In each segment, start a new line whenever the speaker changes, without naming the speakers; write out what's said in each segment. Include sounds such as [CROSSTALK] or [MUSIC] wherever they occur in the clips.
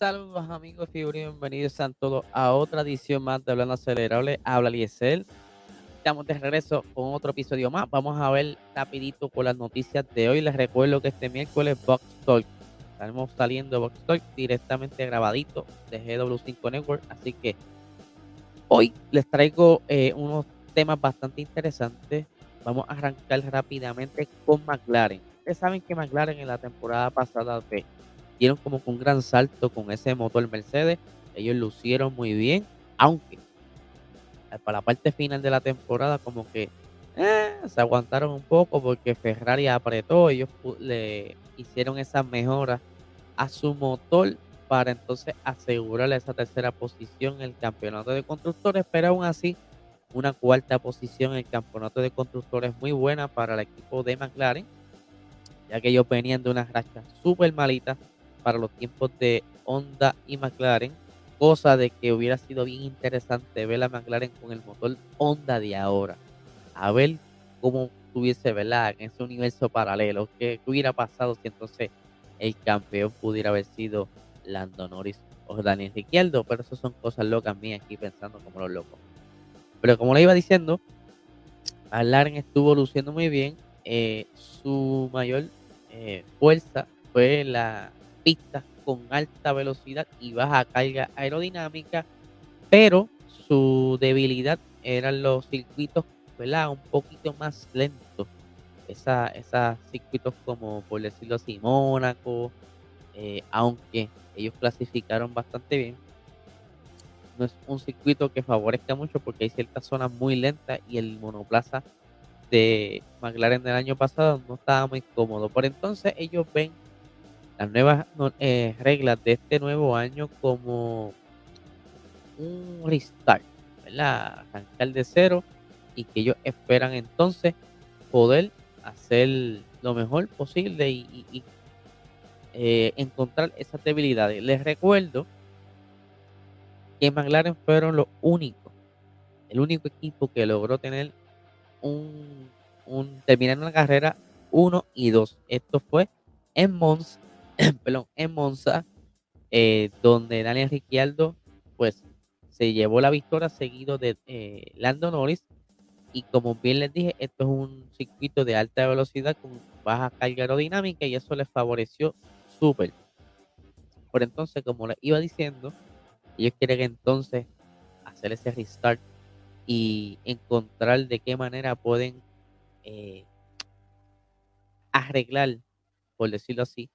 Saludos amigos y bienvenidos a todos a otra edición más de Hablando Acelerable. Habla Liesel. Estamos de regreso con otro episodio más. Vamos a ver rapidito con las noticias de hoy. Les recuerdo que este miércoles Box Talk. Estamos saliendo de Box Talk directamente grabadito de GW5 Network. Así que hoy les traigo eh, unos temas bastante interesantes. Vamos a arrancar rápidamente con McLaren. Ustedes saben que McLaren en la temporada pasada fue dieron como un gran salto con ese motor Mercedes. Ellos lucieron muy bien, aunque eh, para la parte final de la temporada como que eh, se aguantaron un poco porque Ferrari apretó, ellos le hicieron esas mejoras a su motor para entonces asegurarle esa tercera posición en el campeonato de constructores, pero aún así una cuarta posición en el campeonato de constructores muy buena para el equipo de McLaren, ya que ellos venían de unas rachas súper malitas para los tiempos de Honda y McLaren, cosa de que hubiera sido bien interesante ver a McLaren con el motor Honda de ahora, a ver cómo tuviese, ¿verdad? En ese universo paralelo, qué hubiera pasado si entonces el campeón pudiera haber sido Lando Norris o Daniel Ricciardo, pero eso son cosas locas mías aquí pensando como los locos. Pero como le iba diciendo, McLaren estuvo luciendo muy bien, eh, su mayor eh, fuerza fue la con alta velocidad y baja carga aerodinámica, pero su debilidad eran los circuitos, ¿verdad? Un poquito más lentos. Esos circuitos como, por decirlo así, Mónaco, eh, aunque ellos clasificaron bastante bien, no es un circuito que favorezca mucho porque hay ciertas zonas muy lentas y el monoplaza de McLaren del año pasado no estaba muy cómodo. Por entonces ellos ven las nuevas eh, reglas de este nuevo año como un restart, ¿verdad? Arrancar de cero y que ellos esperan entonces poder hacer lo mejor posible y, eh, encontrar esas debilidades. Les recuerdo que McLaren fueron los únicos, el único equipo que logró tener un, terminar una carrera 1 y 2. Esto fue en Mons [CLEARS THROAT] perdón, en Monza, eh, donde Daniel Ricciardo pues se llevó la victoria seguido de eh, Lando Norris y como bien les dije, esto es un circuito de alta velocidad con baja carga aerodinámica y eso les favoreció súper. Por entonces, como les iba diciendo, ellos quieren entonces hacer ese restart y encontrar de qué manera pueden eh, arreglar, por decirlo así,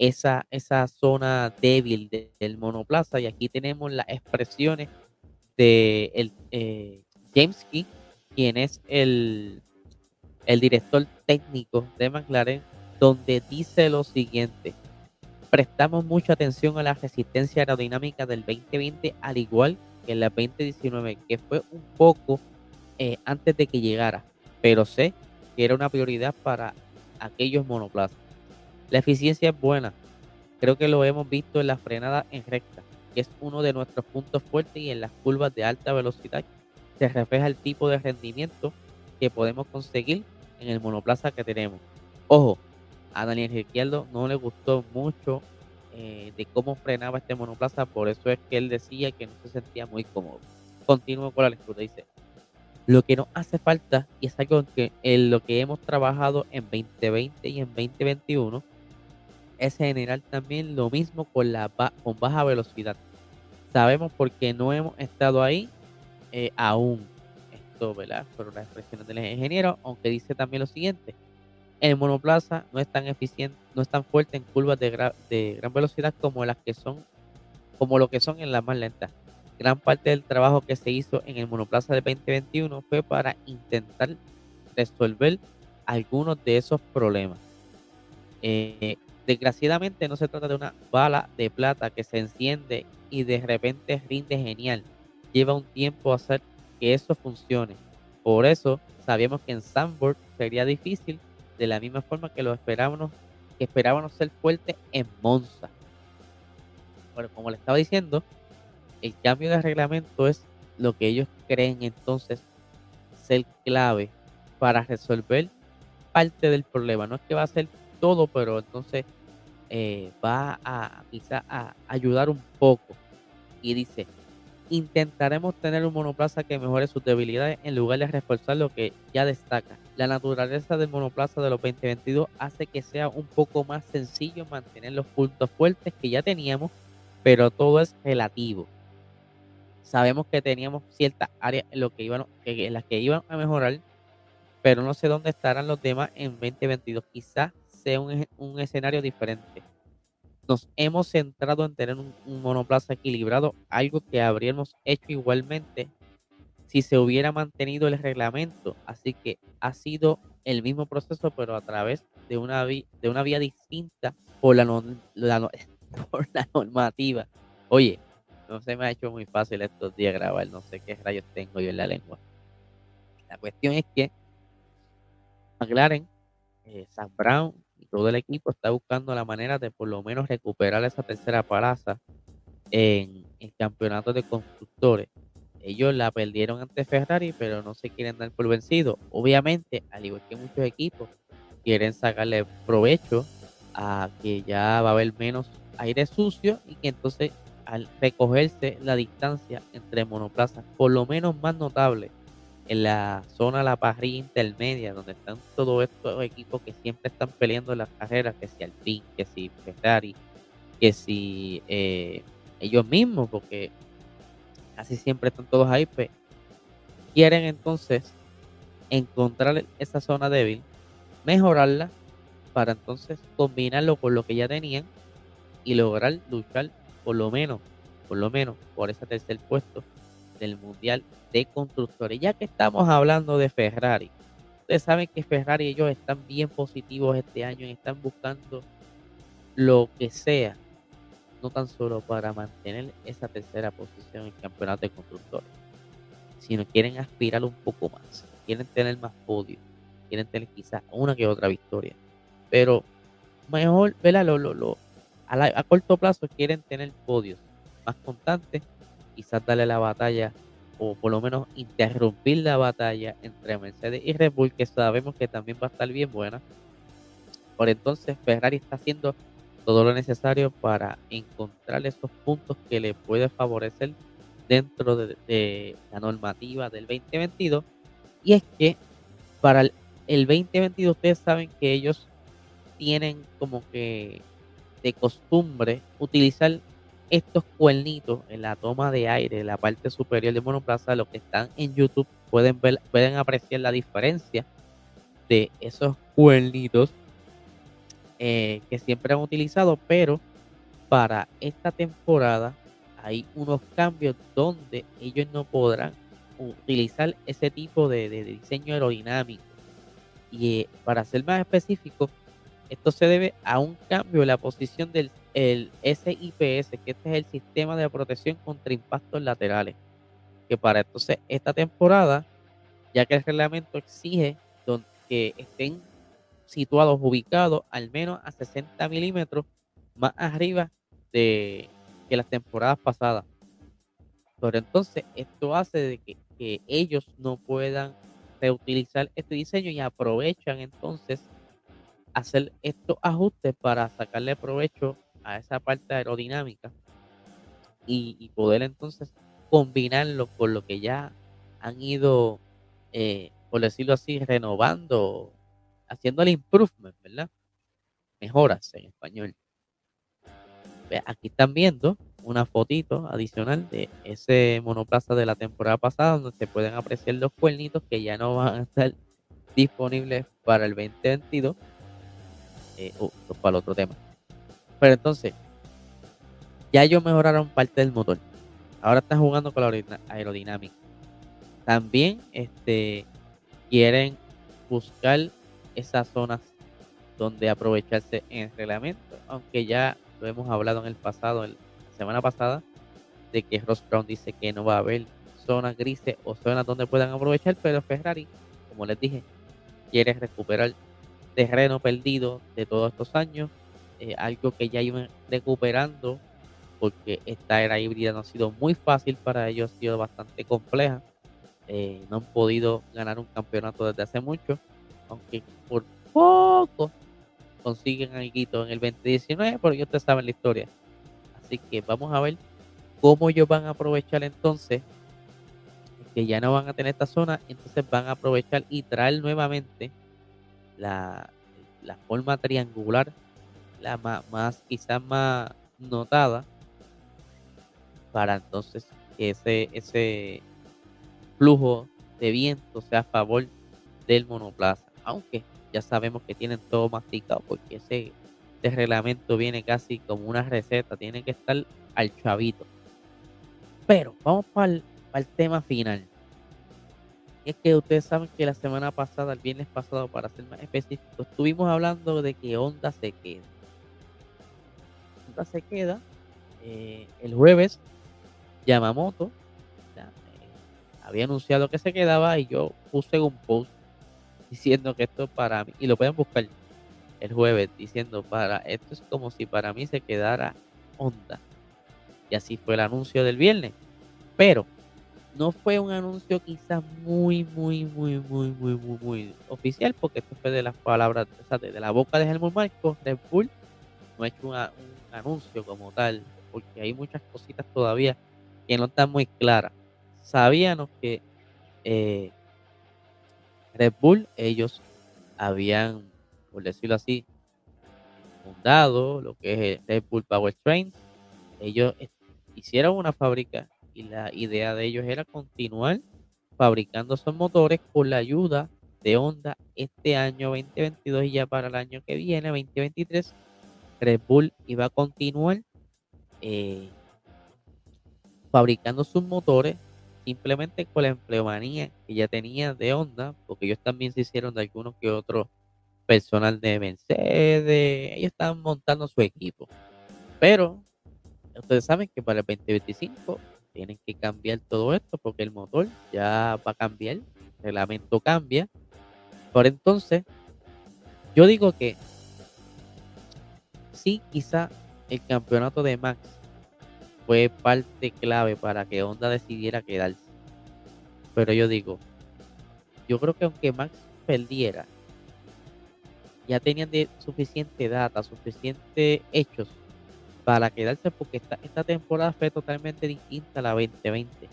esa, esa zona débil del monoplaza. Y aquí tenemos las expresiones de el, eh, James Key, quien es el, el director técnico de McLaren, donde dice lo siguiente. Prestamos mucha atención a la resistencia aerodinámica del 2020, al igual que en la 2019, que fue un poco eh, antes de que llegara, pero sé que era una prioridad para aquellos monoplazas. La eficiencia es buena. Creo que lo hemos visto en la frenada en recta, que es uno de nuestros puntos fuertes y en las curvas de alta velocidad se refleja el tipo de rendimiento que podemos conseguir en el monoplaza que tenemos. Ojo, a Daniel Ricciardo no le gustó mucho eh, de cómo frenaba este monoplaza, por eso es que él decía que no se sentía muy cómodo. Continúo con la lectura, dice, lo que nos hace falta, y es algo que en lo que hemos trabajado en 2020 y en 2021, es generar también lo mismo con, la con baja velocidad. Sabemos porque no hemos estado ahí eh, aún. Esto, ¿verdad? Por las expresiones del ingeniero, aunque dice también lo siguiente. El monoplaza no es tan eficiente, no es tan fuerte en curvas de, de gran velocidad como las que son, como lo que son en las más lentas. Gran parte del trabajo que se hizo en el monoplaza de 2021 fue para intentar resolver algunos de esos problemas. Eh, Desgraciadamente no se trata de una bala de plata que se enciende y de repente rinde genial. Lleva un tiempo hacer que eso funcione. Por eso sabíamos que en Sandburg sería difícil de la misma forma que lo esperábamos, que esperábamos ser fuerte en Monza. Pero como le estaba diciendo, el cambio de reglamento es lo que ellos creen entonces ser clave para resolver parte del problema. No es que va a ser todo, pero entonces eh, va a quizá a ayudar un poco. Y dice, intentaremos tener un monoplaza que mejore sus debilidades en lugar de reforzar lo que ya destaca. La naturaleza del monoplaza de los 2022 hace que sea un poco más sencillo mantener los puntos fuertes que ya teníamos, pero todo es relativo. Sabemos que teníamos ciertas áreas en, lo que iban, en las que iban a mejorar, pero no sé dónde estarán los demás en 2022. Quizás sea un, un escenario diferente nos hemos centrado en tener un, monoplaza equilibrado, algo que habríamos hecho igualmente si se hubiera mantenido el reglamento. Así que ha sido el mismo proceso, pero a través de una, de una vía distinta por la, [LAUGHS] por la normativa. Oye, no se me ha hecho muy fácil estos días grabar, no sé qué rayos tengo yo en la lengua. La cuestión es que McLaren, eh, Sam Brown todo el equipo está buscando la manera de por lo menos recuperar esa tercera plaza en el campeonato de constructores. Ellos la perdieron ante Ferrari, pero no se quieren dar por vencido. Obviamente, al igual que muchos equipos, quieren sacarle provecho a que ya va a haber menos aire sucio y que entonces al recogerse la distancia entre monoplazas, por lo menos más notable, en la zona, la parrilla intermedia, donde están todos estos equipos que siempre están peleando las carreras, que si Alpine, que si Ferrari, que si eh, ellos mismos, porque casi siempre están todos ahí, pues quieren entonces encontrar esa zona débil, mejorarla, para entonces combinarlo con lo que ya tenían y lograr luchar por lo menos, por lo menos por ese tercer puesto del Mundial de Constructores. Ya que estamos hablando de Ferrari, ustedes saben que Ferrari ellos están bien positivos este año y están buscando lo que sea, no tan solo para mantener esa tercera posición en el campeonato de constructores, sino quieren aspirar un poco más, quieren tener más podios, quieren tener quizás una que otra victoria, pero mejor, ¿verdad? Lo, lo, a, a corto plazo quieren tener podios más constantes quizás darle la batalla o por lo menos interrumpir la batalla entre Mercedes y Red Bull, que sabemos que también va a estar bien buena. Por entonces Ferrari está haciendo todo lo necesario para encontrar esos puntos que le puede favorecer dentro de, la normativa del 2022. Y es que para el, el 2022 ustedes saben que ellos tienen como que de costumbre utilizar estos cuernitos en la toma de aire, en la parte superior del monoplaza, los que están en YouTube pueden ver, pueden apreciar la diferencia de esos cuernitos eh, que siempre han utilizado, pero para esta temporada hay unos cambios donde ellos no podrán utilizar ese tipo de, diseño aerodinámico. Y eh, para ser más específico, esto se debe a un cambio en la posición del el SIPS, que este es el sistema de protección contra impactos laterales, que para entonces esta temporada, ya que el reglamento exige que estén situados, ubicados al menos a 60 milímetros más arriba de que las temporadas pasadas. Pero entonces esto hace de que, ellos no puedan reutilizar este diseño y aprovechan entonces hacer estos ajustes para sacarle provecho a esa parte aerodinámica y, poder entonces combinarlo con lo que ya han ido, eh, por decirlo así, renovando, haciendo el improvement, ¿verdad? Mejoras en español. Aquí están viendo una fotito adicional de ese monoplaza de la temporada pasada donde se pueden apreciar los cuernitos que ya no van a estar disponibles para el 2022 eh, o para el otro tema pero entonces, ya ellos mejoraron parte del motor. Ahora están jugando con la aerodinámica. También este, quieren buscar esas zonas donde aprovecharse en el reglamento, aunque ya lo hemos hablado en el pasado, la semana pasada, de que Ross Brown dice que no va a haber zonas grises o zonas donde puedan aprovechar, pero Ferrari, como les dije, quiere recuperar terreno perdido de todos estos años eh, algo que ya iban recuperando porque esta era híbrida no ha sido muy fácil para ellos, ha sido bastante compleja. Eh, no han podido ganar un campeonato desde hace mucho, aunque por poco consiguen algo en el 2019, porque ustedes saben la historia. Así que vamos a ver cómo ellos van a aprovechar entonces que ya no van a tener esta zona, entonces van a aprovechar y traer nuevamente la, la forma triangular, la más, más quizás más notada, para entonces que ese, ese flujo de viento sea a favor del monoplaza. Aunque ya sabemos que tienen todo masticado porque ese, ese reglamento viene casi como una receta, tiene que estar al chavito. Pero vamos para el, tema final. Es que ustedes saben que la semana pasada, el viernes pasado, para ser más específico, estuvimos hablando de que Honda se queda. Se queda eh, el jueves. Yamamoto eh, había anunciado que se quedaba y yo puse un post diciendo que esto para mí, y lo pueden buscar el jueves diciendo para esto es como si para mí se quedara Honda. Y así fue el anuncio del viernes. Pero no fue un anuncio quizás muy, muy, muy, muy, muy, muy, muy oficial, porque esto fue de las palabras, de, la boca de Helmut Marcos, Red Bull no ha hecho un anuncio como tal, porque hay muchas cositas todavía que no están muy claras. Sabíamos que eh, Red Bull, ellos habían, por decirlo así, fundado lo que es Red Bull Power Train. Ellos hicieron una fábrica y la idea de ellos era continuar fabricando esos motores con la ayuda de Honda este año 2022 y ya para el año que viene, 2023, Red Bull iba a continuar eh, fabricando sus motores simplemente con la empleomanía que ya tenía de Honda, porque ellos también se hicieron de algunos que otros personal de Mercedes, ellos estaban montando su equipo. Pero ustedes saben que para el 2025 tienen que cambiar todo esto porque el motor ya va a cambiar, el reglamento cambia. Por entonces, yo digo que sí, quizá el campeonato de Max fue parte clave para que Honda decidiera quedarse. Pero yo digo, yo creo que aunque Max perdiera, ya tenían de suficiente data, suficiente hechos para quedarse porque esta, temporada fue totalmente distinta a la 2020.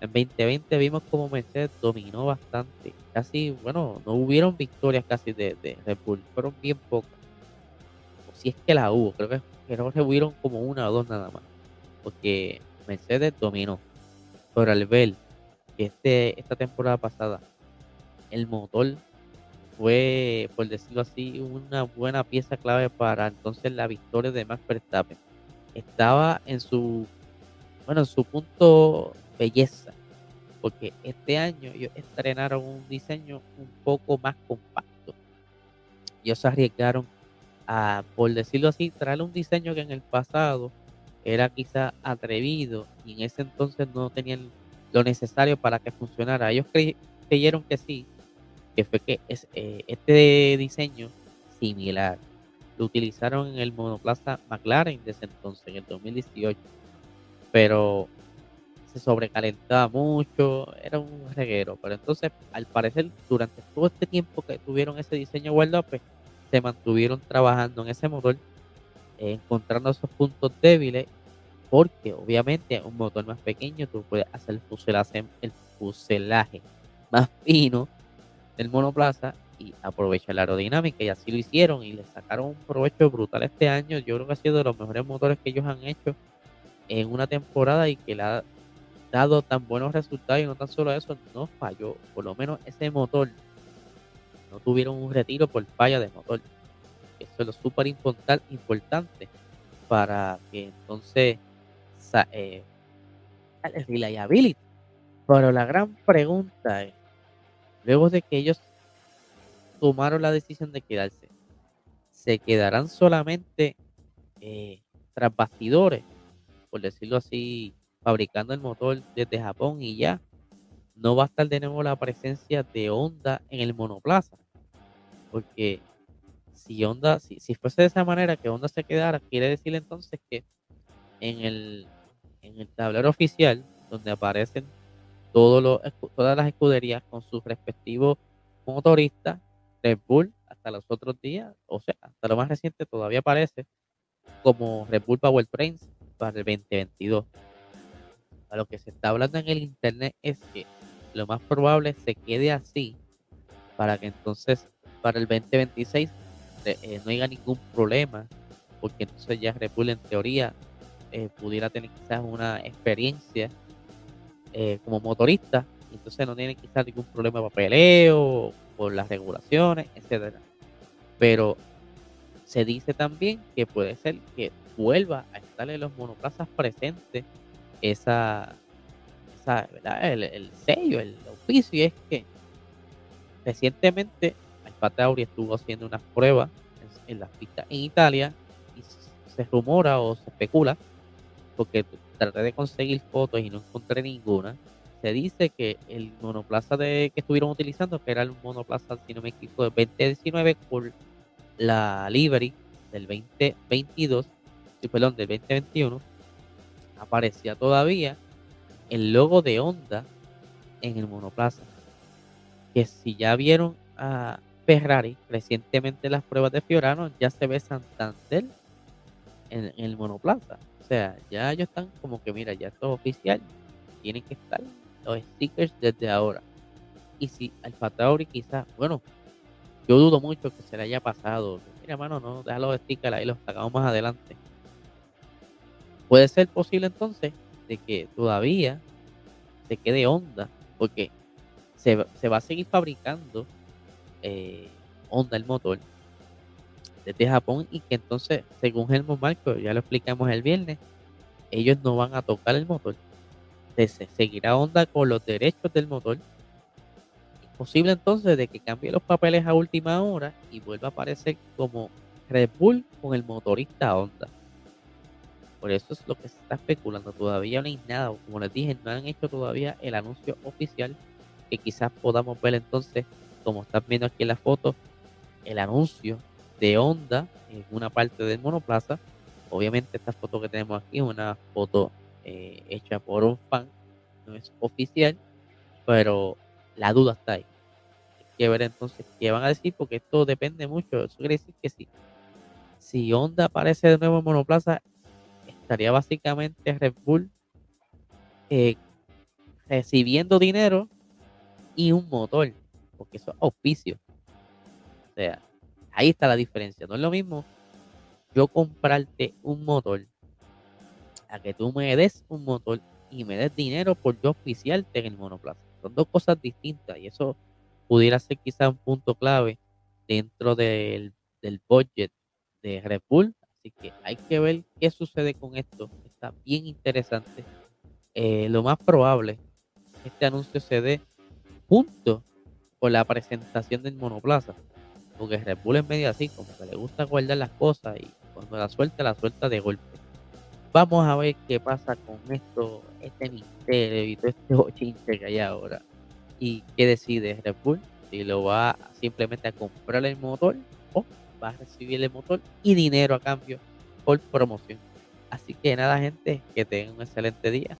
En 2020 vimos como Mercedes dominó bastante. Casi, bueno, no hubieron victorias casi de, de Red Bull, fueron bien pocas. Si es que la hubo, creo que, creo que hubieron como una o dos nada más. Porque Mercedes dominó. Pero al ver que este, esta temporada pasada el motor fue, por decirlo así, una buena pieza clave para entonces la victoria de Max Verstappen estaba en su, bueno, en su punto belleza, porque este año ellos estrenaron un diseño un poco más compacto. Ellos arriesgaron por decirlo así, traer un diseño que en el pasado era quizá atrevido y en ese entonces no tenían lo necesario para que funcionara. Ellos creyeron que sí, que fue que eh, este diseño similar lo utilizaron en el monoplaza McLaren desde entonces, en el 2018. Pero se sobrecalentaba mucho, era un reguero. Pero entonces, al parecer, durante todo este tiempo que tuvieron ese diseño guardado, pues se mantuvieron trabajando en ese motor, eh, encontrando esos puntos débiles, porque obviamente un motor más pequeño tú puedes hacer el fuselaje, el fuselaje más fino del monoplaza y aprovechar la aerodinámica y así lo hicieron y le sacaron un provecho brutal este año. Yo creo que ha sido de los mejores motores que ellos han hecho en una temporada y que le ha dado tan buenos resultados y no tan solo eso, no falló. Por lo menos ese motor no tuvieron un retiro por falla de motor. Eso es lo súper importante para que entonces eh, el reliability. Pero la gran pregunta es, luego de que ellos tomaron la decisión de quedarse, se quedarán solamente eh, tras bastidores, por decirlo así, fabricando el motor desde Japón y ya. No va a estar de nuevo la presencia de Honda en el monoplaza. Porque si Honda, si, si fuese de esa manera que Honda se quedara, quiere decir entonces que en el, en el tablero oficial, donde aparecen todos los, todas las escuderías con sus respectivos motoristas, Red Bull hasta los otros días, o sea, hasta lo más reciente todavía aparece como Red Bull Power Trains para el 2022. A lo que se está hablando en el internet es que lo más probable se quede así para que entonces para el 2026 eh, no haya ningún problema, porque entonces ya Red Bull en teoría eh, pudiera tener quizás una experiencia eh, como motorista, entonces no tiene quizás ningún problema de papeleo, por las regulaciones, etcétera. Pero se dice también que puede ser que vuelva a estar en los monoplazas presentes esa, esa El, sello, el oficio, y es que recientemente Alfa Tauri estuvo haciendo unas pruebas en, las pistas en Italia y se rumora o se especula, porque traté de conseguir fotos y no encontré ninguna. Se dice que el monoplaza de, que estuvieron utilizando, que era el monoplaza, si no me equivoco, de 2019 por la livery del 2022, perdón, del 2021, aparecía todavía el logo de Honda en el monoplaza. Que si ya vieron a Ferrari recientemente las pruebas de Fiorano, ya se ve Santander en, el monoplaza. O sea, ya ellos están como que, mira, ya esto es oficial, tienen que estar los stickers desde ahora. Y si Alfa Tauri quizás, bueno, yo dudo mucho que se le haya pasado. Mira, mano, no, déjalo de sticker ahí, los sacamos más adelante. Puede ser posible entonces de que todavía se quede onda, porque se, va a seguir fabricando eh, onda el motor desde Japón y que entonces, según Helmut Marco, ya lo explicamos el viernes, ellos no van a tocar el motor. Se, seguirá onda con los derechos del motor posible entonces de que cambie los papeles a última hora y vuelva a aparecer como Red Bull con el motorista Honda. Por eso es lo que se está especulando. Todavía no hay nada. Como les dije, no han hecho todavía el anuncio oficial. Que quizás podamos ver entonces, como están viendo aquí en la foto, el anuncio de Honda en una parte del monoplaza. Obviamente esta foto que tenemos aquí es una foto eh, hecha por un fan. No es oficial. Pero la duda está ahí que ver entonces qué van a decir, porque esto depende mucho. Eso quiere decir que si, si Honda aparece de nuevo en monoplaza, estaría básicamente Red Bull eh, recibiendo dinero y un motor, porque eso es auspicio. O sea, ahí está la diferencia. No es lo mismo yo comprarte un motor a que tú me des un motor y me des dinero por yo auspiciarte en el monoplaza. Son dos cosas distintas y eso pudiera ser quizá un punto clave dentro del, del budget de Red Bull. Así que hay que ver qué sucede con esto. Está bien interesante. Eh, lo más probable, este anuncio se dé junto con la presentación del monoplaza. Porque Red Bull es medio así, como que le gusta guardar las cosas y cuando la suelta, la suelta de golpe. Vamos a ver qué pasa con esto, este misterio y todo este [LAUGHS] bochinche que hay ahora y qué decide Red Bull, si lo va simplemente a comprar el motor o va a recibir el motor y dinero a cambio por promoción. Así que nada gente, que tengan un excelente día.